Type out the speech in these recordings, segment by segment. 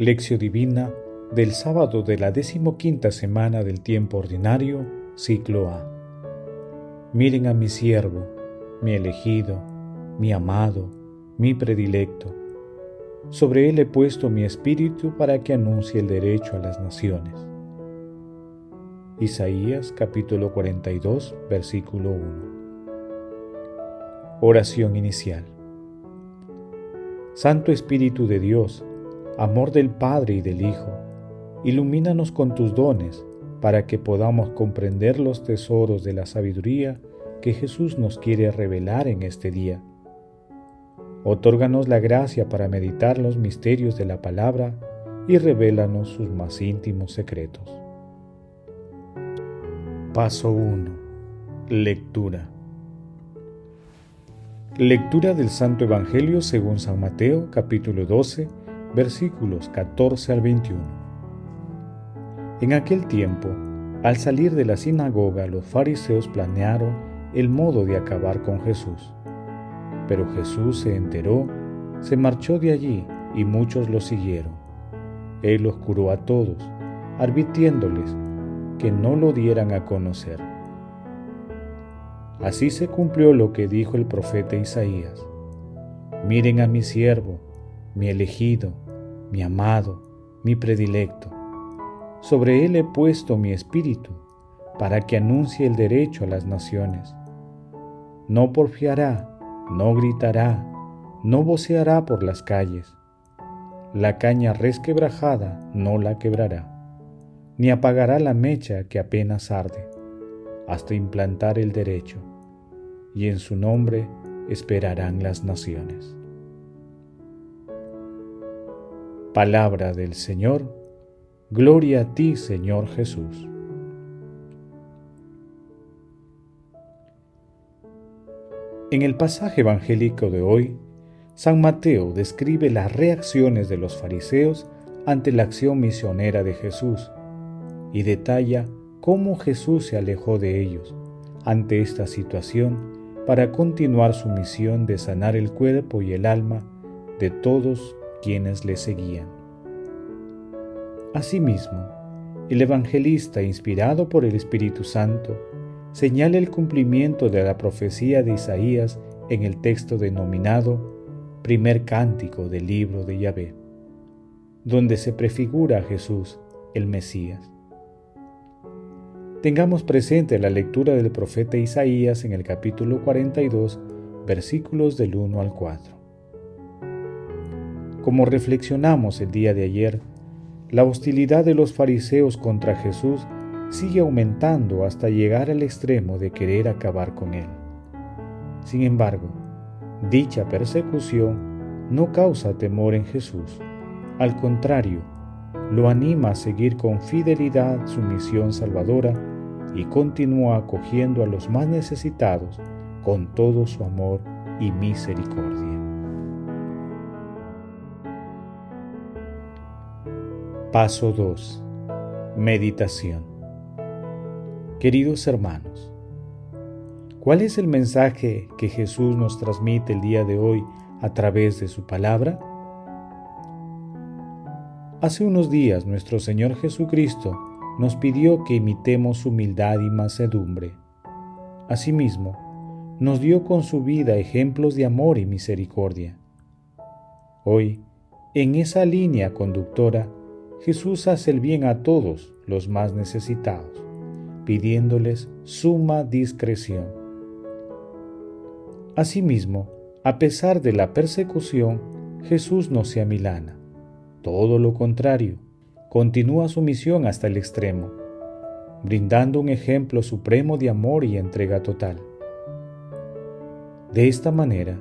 Lección Divina del sábado de la decimoquinta semana del tiempo ordinario, ciclo A. Miren a mi siervo, mi elegido, mi amado, mi predilecto. Sobre él he puesto mi espíritu para que anuncie el derecho a las naciones. Isaías capítulo 42, versículo 1. Oración inicial. Santo Espíritu de Dios, amor del Padre y del Hijo, ilumínanos con tus dones para que podamos comprender los tesoros de la sabiduría que Jesús nos quiere revelar en este día. Otórganos la gracia para meditar los misterios de la palabra y revélanos sus más íntimos secretos. Paso 1. Lectura. Lectura del Santo Evangelio según San Mateo capítulo 12 versículos 14 al 21. En aquel tiempo, al salir de la sinagoga, los fariseos planearon el modo de acabar con Jesús. Pero Jesús se enteró, se marchó de allí y muchos lo siguieron. Él los curó a todos, advirtiéndoles que no lo dieran a conocer. Así se cumplió lo que dijo el profeta Isaías. Miren a mi siervo, mi elegido, mi amado, mi predilecto. Sobre él he puesto mi espíritu, para que anuncie el derecho a las naciones. No porfiará, no gritará, no voceará por las calles. La caña resquebrajada no la quebrará, ni apagará la mecha que apenas arde, hasta implantar el derecho, y en su nombre esperarán las naciones. Palabra del Señor, gloria a ti Señor Jesús. En el pasaje evangélico de hoy, San Mateo describe las reacciones de los fariseos ante la acción misionera de Jesús y detalla cómo Jesús se alejó de ellos ante esta situación para continuar su misión de sanar el cuerpo y el alma de todos quienes le seguían. Asimismo, el evangelista, inspirado por el Espíritu Santo, señala el cumplimiento de la profecía de Isaías en el texto denominado Primer Cántico del libro de Yahvé, donde se prefigura a Jesús, el Mesías. Tengamos presente la lectura del profeta Isaías en el capítulo 42, versículos del 1 al 4. Como reflexionamos el día de ayer, la hostilidad de los fariseos contra Jesús sigue aumentando hasta llegar al extremo de querer acabar con él. Sin embargo, dicha persecución no causa temor en Jesús. Al contrario, lo anima a seguir con fidelidad su misión salvadora y continúa acogiendo a los más necesitados con todo su amor y misericordia. Paso 2. Meditación. Queridos hermanos, ¿cuál es el mensaje que Jesús nos transmite el día de hoy a través de su palabra? Hace unos días nuestro Señor Jesucristo nos pidió que imitemos humildad y macedumbre. Asimismo, nos dio con su vida ejemplos de amor y misericordia. Hoy, en esa línea conductora, Jesús hace el bien a todos los más necesitados, pidiéndoles suma discreción. Asimismo, a pesar de la persecución, Jesús no se amilana. Todo lo contrario, continúa su misión hasta el extremo, brindando un ejemplo supremo de amor y entrega total. De esta manera,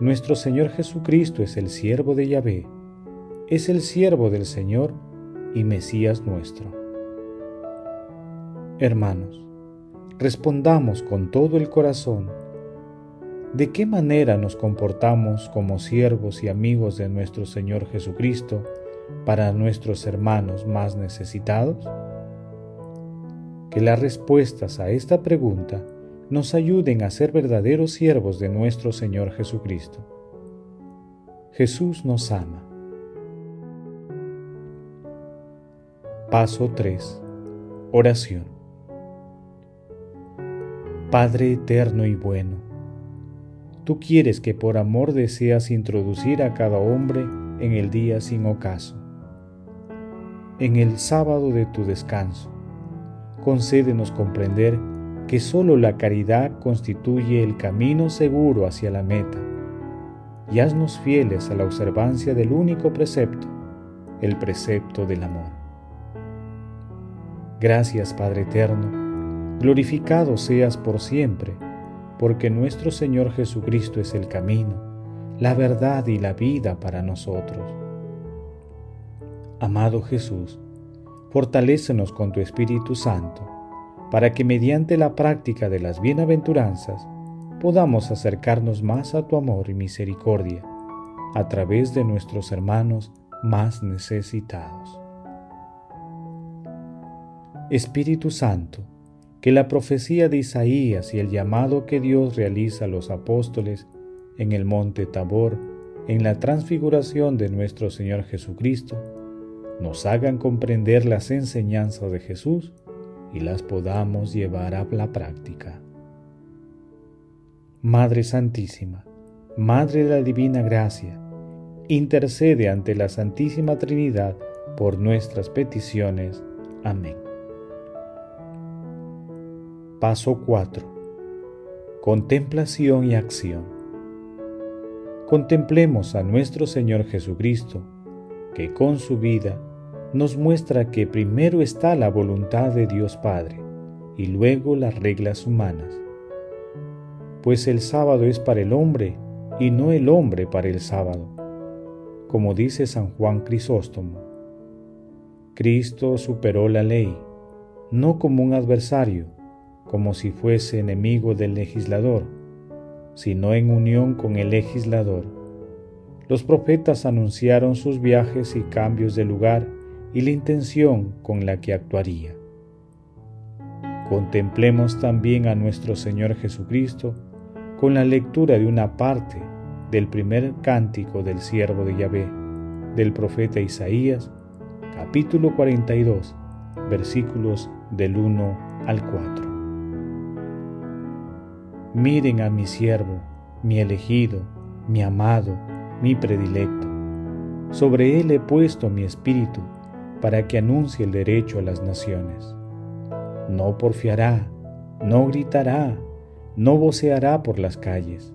nuestro Señor Jesucristo es el siervo de Yahvé, es el siervo del Señor y Mesías nuestro. Hermanos, respondamos con todo el corazón de qué manera nos comportamos como siervos y amigos de nuestro Señor Jesucristo para nuestros hermanos más necesitados. Que las respuestas a esta pregunta nos ayuden a ser verdaderos siervos de nuestro Señor Jesucristo. Jesús nos ama Paso 3. Oración. Padre eterno y bueno, tú quieres que por amor deseas introducir a cada hombre en el día sin ocaso. En el sábado de tu descanso, concédenos comprender que sólo la caridad constituye el camino seguro hacia la meta, y haznos fieles a la observancia del único precepto, el precepto del amor. Gracias Padre Eterno, glorificado seas por siempre, porque nuestro Señor Jesucristo es el camino, la verdad y la vida para nosotros. Amado Jesús, fortalécenos con tu Espíritu Santo para que mediante la práctica de las bienaventuranzas podamos acercarnos más a tu amor y misericordia a través de nuestros hermanos más necesitados. Espíritu Santo, que la profecía de Isaías y el llamado que Dios realiza a los apóstoles en el monte Tabor, en la transfiguración de nuestro Señor Jesucristo, nos hagan comprender las enseñanzas de Jesús y las podamos llevar a la práctica. Madre Santísima, Madre de la Divina Gracia, intercede ante la Santísima Trinidad por nuestras peticiones. Amén. Paso 4. Contemplación y acción. Contemplemos a nuestro Señor Jesucristo, que con su vida nos muestra que primero está la voluntad de Dios Padre y luego las reglas humanas. Pues el sábado es para el hombre y no el hombre para el sábado, como dice San Juan Crisóstomo. Cristo superó la ley, no como un adversario, como si fuese enemigo del legislador, sino en unión con el legislador. Los profetas anunciaron sus viajes y cambios de lugar y la intención con la que actuaría. Contemplemos también a nuestro Señor Jesucristo con la lectura de una parte del primer cántico del siervo de Yahvé, del profeta Isaías, capítulo 42, versículos del 1 al 4. Miren a mi siervo, mi elegido, mi amado, mi predilecto. Sobre él he puesto mi espíritu para que anuncie el derecho a las naciones. No porfiará, no gritará, no voceará por las calles.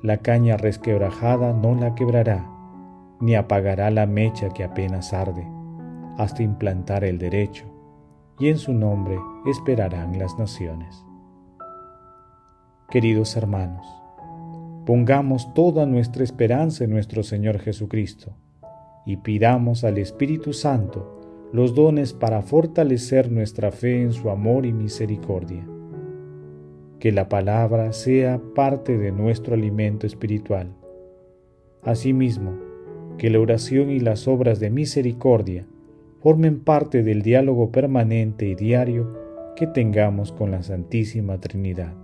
La caña resquebrajada no la quebrará, ni apagará la mecha que apenas arde, hasta implantar el derecho, y en su nombre esperarán las naciones. Queridos hermanos, pongamos toda nuestra esperanza en nuestro Señor Jesucristo y pidamos al Espíritu Santo los dones para fortalecer nuestra fe en su amor y misericordia. Que la palabra sea parte de nuestro alimento espiritual. Asimismo, que la oración y las obras de misericordia formen parte del diálogo permanente y diario que tengamos con la Santísima Trinidad.